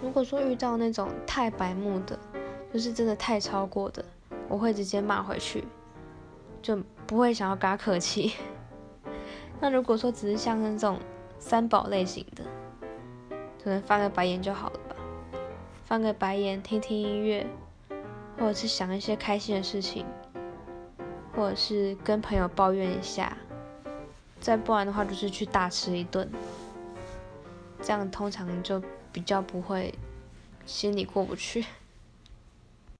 如果说遇到那种太白目的，就是真的太超过的，我会直接骂回去，就不会想要跟他客气。那如果说只是像那种三宝类型的，可能翻个白眼就好了吧，翻个白眼，听听音乐，或者是想一些开心的事情，或者是跟朋友抱怨一下，再不然的话就是去大吃一顿，这样通常就比较不会心里过不去。